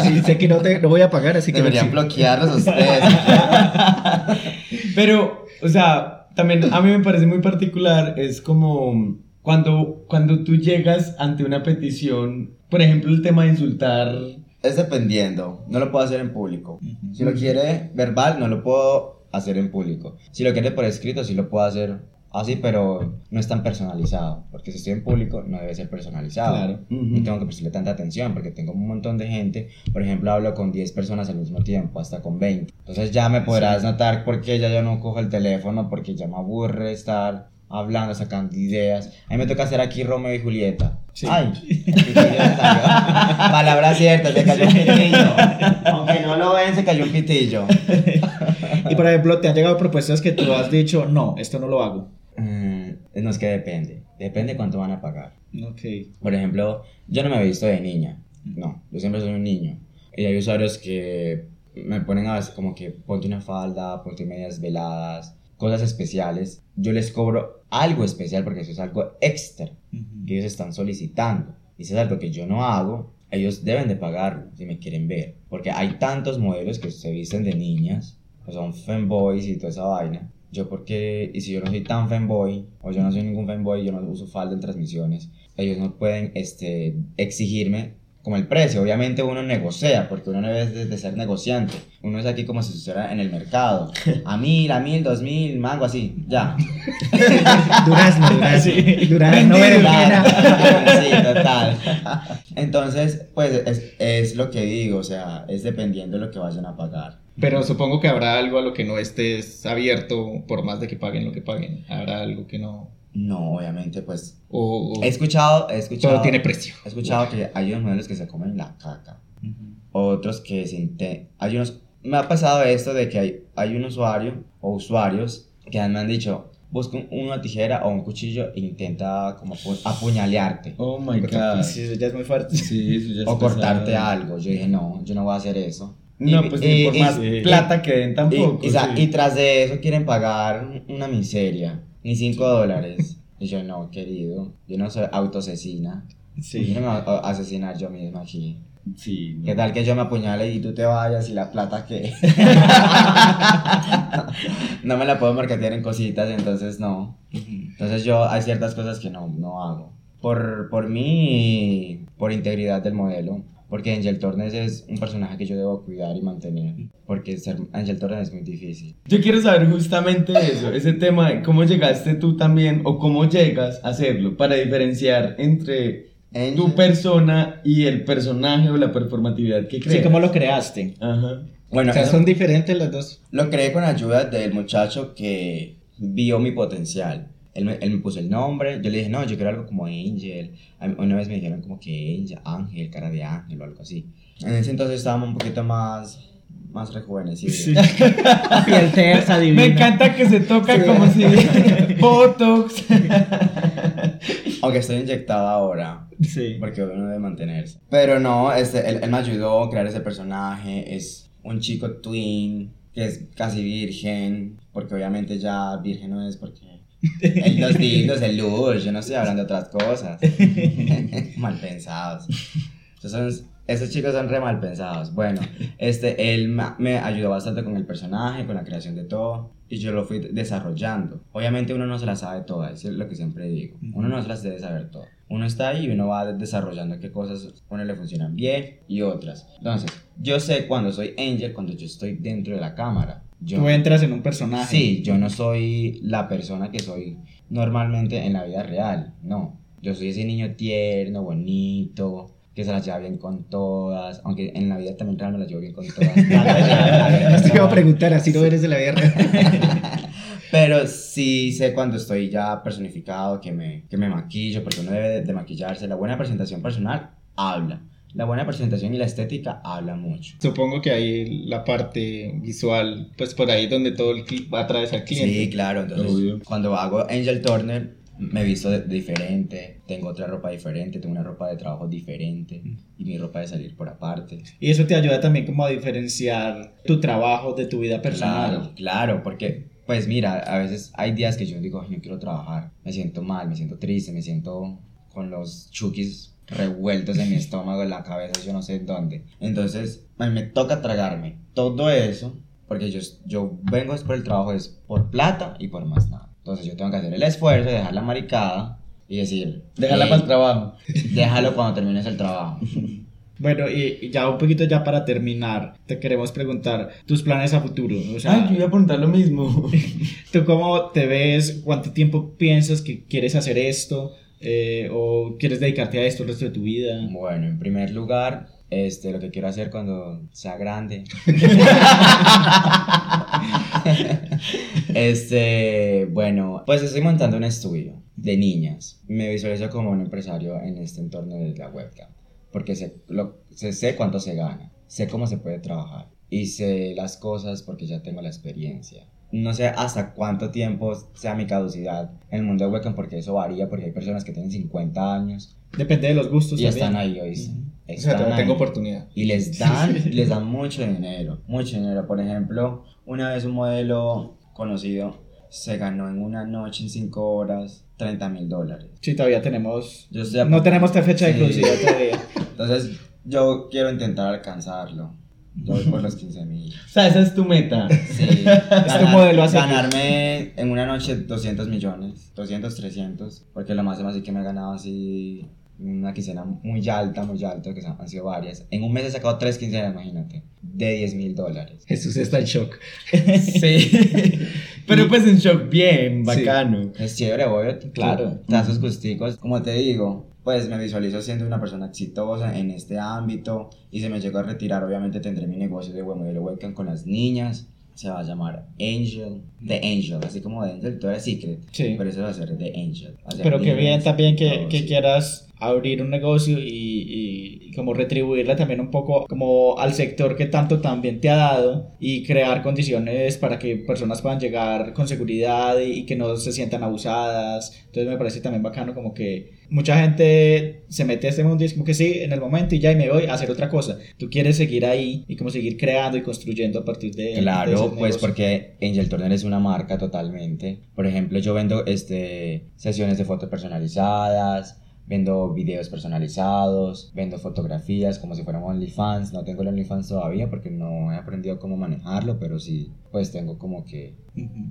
Sí, sé que no, te, no voy a pagar, así que Deberían bloquearlos a ustedes. (laughs) Pero, o sea, también a mí me parece muy particular, es como cuando, cuando tú llegas ante una petición, por ejemplo, el tema de insultar. es dependiendo, no lo puedo hacer en público. Si lo quiere verbal, no lo puedo hacer en público. Si lo quiere por escrito, sí lo puedo hacer así, pero no es tan personalizado. Porque si estoy en público, no debe ser personalizado. Claro. No tengo que prestarle tanta atención porque tengo un montón de gente. Por ejemplo, hablo con 10 personas al mismo tiempo, hasta con 20. Entonces ya me podrás notar por qué ya yo no cojo el teléfono, porque ya me aburre estar hablando, sacando ideas. A mí me toca hacer aquí Romeo y Julieta. Sí. Ay. (laughs) Palabra cierta, se cayó un pitillo. Aunque no lo ven, se cayó un pitillo. Y por ejemplo, te han llegado propuestas que tú has dicho, no, esto no lo hago. Mm, no es que depende. Depende cuánto van a pagar. Ok. Por ejemplo, yo no me he visto de niña. No, yo siempre soy un niño. Y hay usuarios que me ponen a veces como que ponte una falda, ponte medias veladas, cosas especiales. Yo les cobro algo especial porque eso es algo extra que ellos están solicitando. Y si es algo que yo no hago, ellos deben de pagarlo si me quieren ver. Porque hay tantos modelos que se visten de niñas, que son femboys y toda esa vaina. Yo porque, y si yo no soy tan femboy, o yo no soy ningún femboy, yo no uso falda en transmisiones, ellos no pueden este, exigirme como el precio. Obviamente uno negocia, porque uno no debe de, de ser negociante. Uno es aquí como si estuviera en el mercado. A mil, a mil, dos mil, mango, así, ya. (laughs) Durazno, durazno. Durazno, Claro, (laughs) berenjena. sí, total. Entonces, pues es, es lo que digo, o sea, es dependiendo de lo que vayan a pagar. Pero supongo que habrá algo a lo que no estés abierto, por más de que paguen lo que paguen. Habrá algo que no. No, obviamente, pues O, o he escuchado, he escuchado, todo tiene precio. he escuchado que hay unos modelos que se comen la caca, otros que se inte- hay unos, me ha pasado esto de que hay, hay un usuario o usuarios que me han dicho, busca un- una tijera o un cuchillo e intenta como apu- apuñalearte. Oh my god. Sí, eso ya es muy fuerte. Sí, eso ya es O cortarte pesado. algo. Yo dije, no, yo no voy a hacer eso. No, Y- pues y- ni por y- más plata que den tampoco. sí. y tras de eso quieren pagar una miseria, ni 5 dólares. Y yo, no, querido, yo no soy autoasesina. Yo Sí. no me voy a asesinar yo mismo aquí. Sí, no. ¿Qué tal que yo me apuñale y tú te vayas y la plata que... (laughs) no me la puedo marketear en cositas, entonces no. Entonces yo hay ciertas cosas que no, no hago. Por, por mí por integridad del modelo. Porque Angel Tornes es un personaje que yo debo cuidar y mantener. Porque ser Angel Tornes es muy difícil. Yo quiero saber justamente eso, ese tema de cómo llegaste tú también o cómo llegas a hacerlo para diferenciar entre Angel- tu persona y el personaje o la performatividad que creas. Sí, ¿cómo lo creaste? Ajá. Bueno, o sea, son diferentes las dos. lo creé con ayuda del muchacho que vio mi potencial. Él me, él me puso el nombre, yo le dije, no, yo quiero algo como Angel. Una vez me dijeron como que Angel, Ángel, cara de ángel o algo así. En ese entonces estábamos un poquito más, más rejuvenecidos. (laughs) Piel tersa, divina. Me encanta que se toca como si (laughs) Botox. Aunque estoy inyectado ahora, Sí. porque uno debe mantenerse. Pero no, este, él, él me ayudó a crear ese personaje. Es un chico twin que es casi virgen, porque obviamente ya virgen no es porque... (laughs) El, los dildos, el luz, yo no estoy hablando de otras cosas. (laughs) mal pensados. Esos, son- esos chicos son re mal pensados. Bueno, este, él me ayudó bastante con el personaje, con la creación de todo. Y yo lo fui desarrollando. Obviamente uno no se las sabe todas, eso es lo que siempre digo. Uno no se las debe saber todas. Uno está ahí y uno va desarrollando qué cosas a uno le funcionan bien y otras. Entonces, yo sé cuando soy Angel, cuando yo estoy dentro de la cámara. Yo, Tú entras en un personaje. Sí, yo no soy la persona que soy normalmente en la vida real, no. Yo soy ese niño tierno, bonito, que se las lleva bien con todas, aunque en la vida también real me las llevo bien con todas. Te iba a preguntar, así no eres de la vida real. (laughs) Pero sí sé cuando estoy ya personificado, que me, que me maquillo, porque uno debe de, de maquillarse. La buena presentación personal habla. La buena presentación y la estética habla mucho. Supongo que ahí la parte visual, pues por ahí donde todo el clip va a través al cliente. Sí, claro. Entonces, Obvio. cuando hago Angel Turner, me visto de- diferente, tengo otra ropa diferente, tengo una ropa de trabajo diferente y mi ropa de salir por aparte. Y eso te ayuda también como a diferenciar tu trabajo de tu vida personal. Claro, claro, porque, pues mira, a veces hay días que yo digo, "Ay, no quiero trabajar, me siento mal, me siento triste, me siento con los chukis revueltos en mi estómago, en la cabeza, yo no sé dónde. Entonces, me toca tragarme todo eso, porque yo, yo vengo es por el trabajo, es por plata y por más nada. Entonces, yo tengo que hacer el esfuerzo de dejar la maricada y decir, Déjala "Ey, para el trabajo. (laughs) déjalo cuando termines el trabajo. (laughs) Bueno, y y ya un poquito ya para terminar, te queremos preguntar tus planes a futuro. O sea, Ay, yo iba a preguntar lo mismo. (laughs) ¿tú cómo te ves? ¿Cuánto tiempo piensas que quieres hacer esto? Eh, ¿O quieres dedicarte a esto el resto de tu vida? Bueno, en primer lugar, este, lo que quiero hacer cuando sea grande. (laughs) este, bueno, pues estoy montando un estudio de niñas. Me visualizo como un empresario en este entorno de la webcam. Porque sé, lo, sé, sé cuánto se gana, sé cómo se puede trabajar y sé las cosas porque ya tengo la experiencia. No sé hasta cuánto tiempo sea mi caducidad en el mundo de webcam porque eso varía porque hay personas que tienen 50 años Depende de los gustos y también. están ahí. Ujú. O sea, tengo ahí. oportunidad. Y les dan, (laughs) les dan mucho dinero, mucho dinero. Por ejemplo, una vez un modelo conocido se ganó en una noche, en 5 horas, 30 mil dólares. Sí, todavía tenemos... Yo No tenemos esta fecha de Sí. caducidad todavía. (laughs) Entonces, yo quiero intentar alcanzarlo. Yo voy por los 15 mil. O sea, esa es tu meta. Sí. (laughs) Este modelo hace- ganarme en una noche 200 millones, 200, 300, porque lo máximo así que me he ganado así una quincena muy alta, muy alta, que han sido varias. En un mes he sacado tres quincenas, imagínate, de 10 mil dólares. Jesús está en shock. (laughs) Sí. (laughs) Pero pues en shock bien, bacano. Es chévere, obvio. Claro. Sus gusticos. Como te digo, pues me visualizo siendo una persona exitosa en este ámbito y si me llego a retirar, obviamente tendré mi negocio de web modelo webcam con las niñas. Se va a llamar Angel, The Angel, así como de Angel, tú eres Secret. Sí. Pero eso va a ser The Angel. Pero qué bien también que, que sí. quieras abrir un negocio y, y- y como retribuirle también un poco como al sector que tanto también te ha dado y crear condiciones para que personas puedan llegar con seguridad y, y que no se sientan abusadas. Entonces me parece también bacano como que mucha gente se mete a este mundo y es como que sí, en el momento y ya y me voy a hacer otra cosa. Tú quieres seguir ahí y como seguir creando y construyendo a partir de... de Claro, ese pues porque Angel Turner es una marca totalmente. Por ejemplo, yo vendo este, sesiones de fotos personalizadas, vendo videos personalizados, vendo fotografías como si fueran OnlyFans. No tengo el OnlyFans todavía porque no he aprendido cómo manejarlo, pero sí, pues tengo como que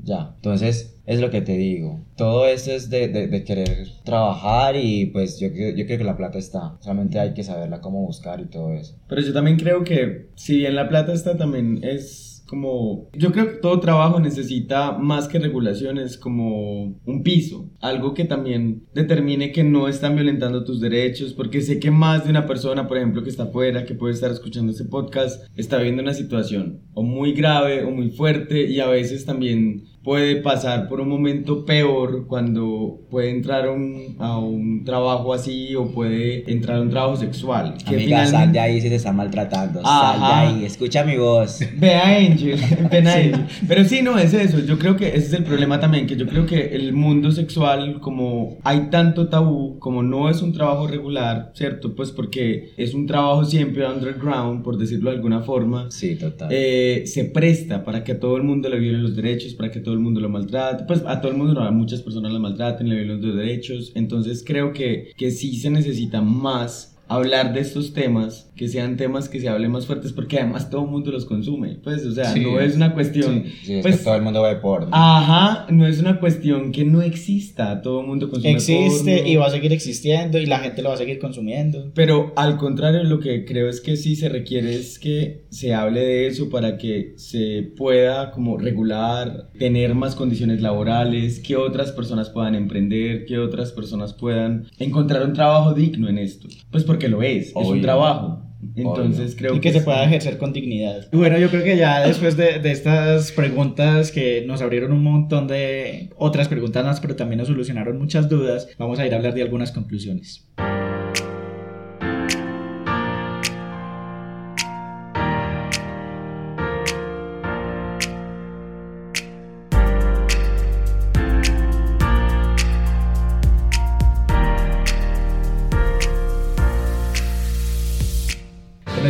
ya. Entonces, es lo que te digo. Todo esto es de, de, de querer trabajar y pues yo, yo creo que la plata está. Solamente hay que saberla cómo buscar y todo eso. Pero yo también creo que si bien la plata está también es como yo creo que todo trabajo necesita más que regulaciones como un piso, algo que también determine que no están violentando tus derechos, porque sé que más de una persona, por ejemplo, que está afuera, que puede estar escuchando este podcast, está viendo una situación o muy grave o muy fuerte y a veces también puede pasar por un momento peor cuando puede entrar a un, a un trabajo así o puede entrar a un trabajo sexual. que Amiga, sal finalmente- de ahí si te están maltratando. Ajá. Sal de ahí, escucha mi voz. Ve a Angel, (laughs) ven a Angel. Pero sí, no, es eso. Yo creo que ese es el problema también, que yo creo que el mundo sexual, como hay tanto tabú, como no es un trabajo regular, ¿cierto? Pues porque es un trabajo siempre underground, por decirlo de alguna forma. Sí, total. eh, se presta para que a todo el mundo le violen los derechos, para que todo el mundo lo maltrate, pues a todo el mundo, a muchas personas lo maltraten, le violen los derechos, entonces creo que, que sí se necesita más hablar de estos temas que sean temas que se hablen más fuertes, porque además todo el mundo los consume. Pues, o sea, Sí. no es una cuestión. Sí, es Pues, que todo el mundo ve porno. Ajá, no es una cuestión que no exista. Todo el mundo consume Existe porno. y va a seguir existiendo y la gente lo va a seguir consumiendo. Pero al contrario, lo que creo es que sí se requiere es que se hable de eso para que se pueda como regular, tener más condiciones laborales, que otras personas puedan emprender, que otras personas puedan encontrar un trabajo digno en esto. Pues porque lo es, es un Obvio. trabajo. Entonces creo y que se sí. pueda ejercer con dignidad. Bueno, yo creo que ya después de, de estas preguntas que nos abrieron un montón de otras preguntas más, pero también nos solucionaron muchas dudas, vamos a ir a hablar de algunas conclusiones.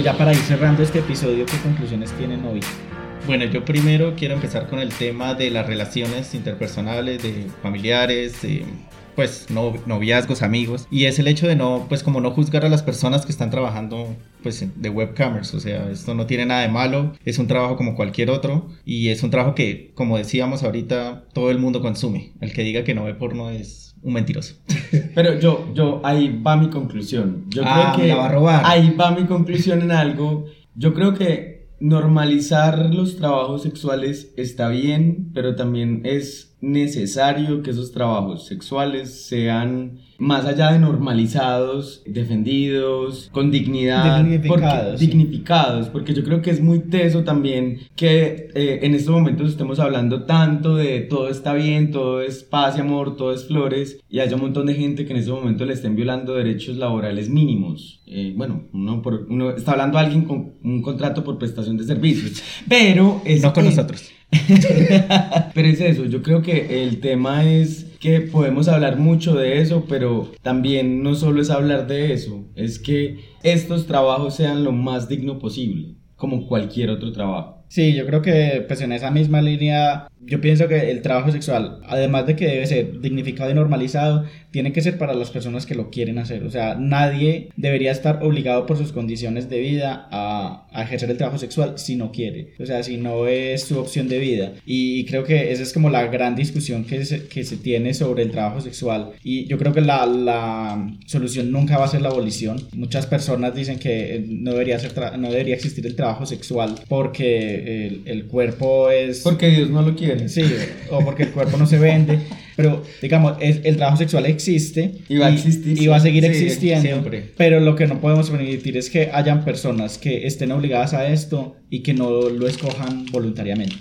Ya para ir cerrando este episodio, ¿qué conclusiones tienen hoy? Bueno, yo primero quiero empezar con el tema de las relaciones interpersonales, de familiares, de, pues no- noviazgos, amigos. Y es el hecho de no, pues como no juzgar a las personas que están trabajando pues de webcamers. O sea, esto no tiene nada de malo, es un trabajo como cualquier otro. Y es un trabajo que, como decíamos ahorita, todo el mundo consume. El que diga que no ve porno es un mentiroso. (laughs) Pero yo, yo, ahí va mi conclusión. Yo Ah, creo que me la va a robar. ahí va mi conclusión en algo. Yo creo que normalizar los trabajos sexuales está bien, pero también es necesario que esos trabajos sexuales sean más allá de normalizados, defendidos, con dignidad, Dignificados, porque, sí. dignificados, porque yo creo que es muy teso también que eh, en estos momentos estemos hablando tanto de todo está bien, todo es paz y amor, todo es flores, y haya un montón de gente que en este momento le estén violando derechos laborales mínimos. Eh, bueno, uno, por- uno está hablando a alguien con un contrato por prestación de servicios, pero es no con que- nosotros. (laughs) pero es eso, yo creo que el tema es que podemos hablar mucho de eso, pero también no solo es hablar de eso, es que estos trabajos sean lo más digno posible, como cualquier otro trabajo. Sí, yo creo que pues en esa misma línea, yo pienso que el trabajo sexual, además de que debe ser dignificado y normalizado, tiene que ser para las personas que lo quieren hacer. O sea, nadie debería estar obligado por sus condiciones de vida a, a ejercer el trabajo sexual si no quiere. O sea, si no es su opción de vida. Y creo que esa es como la gran discusión que se, que se tiene sobre el trabajo sexual. Y yo creo que la, la solución nunca va a ser la abolición. Muchas personas dicen que eh, no debería, ser no debería existir el trabajo sexual porque el, el cuerpo es... Porque Dios no lo quiere. Sí, o porque el cuerpo no se vende. Pero, digamos, es- el trabajo sexual existe. Y va a existir, Y va a seguir sí, existiendo. siempre. Pero lo que no podemos permitir es que hayan personas que estén obligadas a esto y que no lo escojan voluntariamente.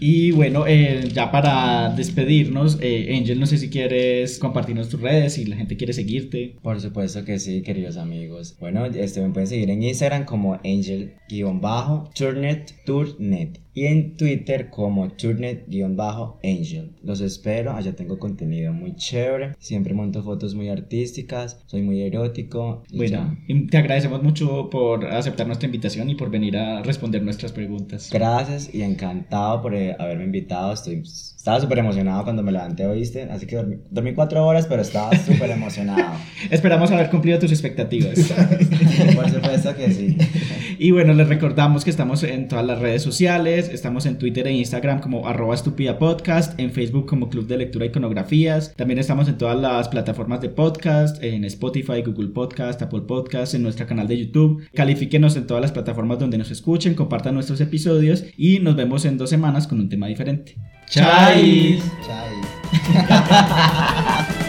Y bueno, eh, ya para despedirnos, eh, Angel, no sé si quieres compartirnos tus redes, si la gente quiere seguirte. Por supuesto que sí, queridos amigos. Bueno, este, me pueden seguir en Instagram como angel-turnet, turnet. Y en Twitter como turnet-angel. Los espero, allá tengo contenido muy chévere. Siempre monto fotos muy artísticas, soy muy erótico. y Bueno, ya. te agradecemos mucho por aceptar nuestra invitación y por venir a responder nuestras preguntas. Gracias y encantado por eh, haberme invitado. Estoy, estaba súper emocionado cuando me levanté, ¿oíste? Así que dormí, dormí cuatro horas, pero estaba súper emocionado. (laughs) Esperamos haber cumplido tus expectativas. Por supuesto que sí. (laughs) Y bueno, les recordamos que estamos en todas las redes sociales, estamos en Twitter e Instagram como arroba estúpida podcast, en Facebook como Club de Lectura Iconografías, también estamos en todas las plataformas de podcast, en Spotify, Google Podcast, Apple Podcast, en nuestro canal de YouTube. Califíquenos en todas las plataformas donde nos escuchen, compartan nuestros episodios y nos vemos en dos semanas con un tema diferente. Chais. Chais. (laughs)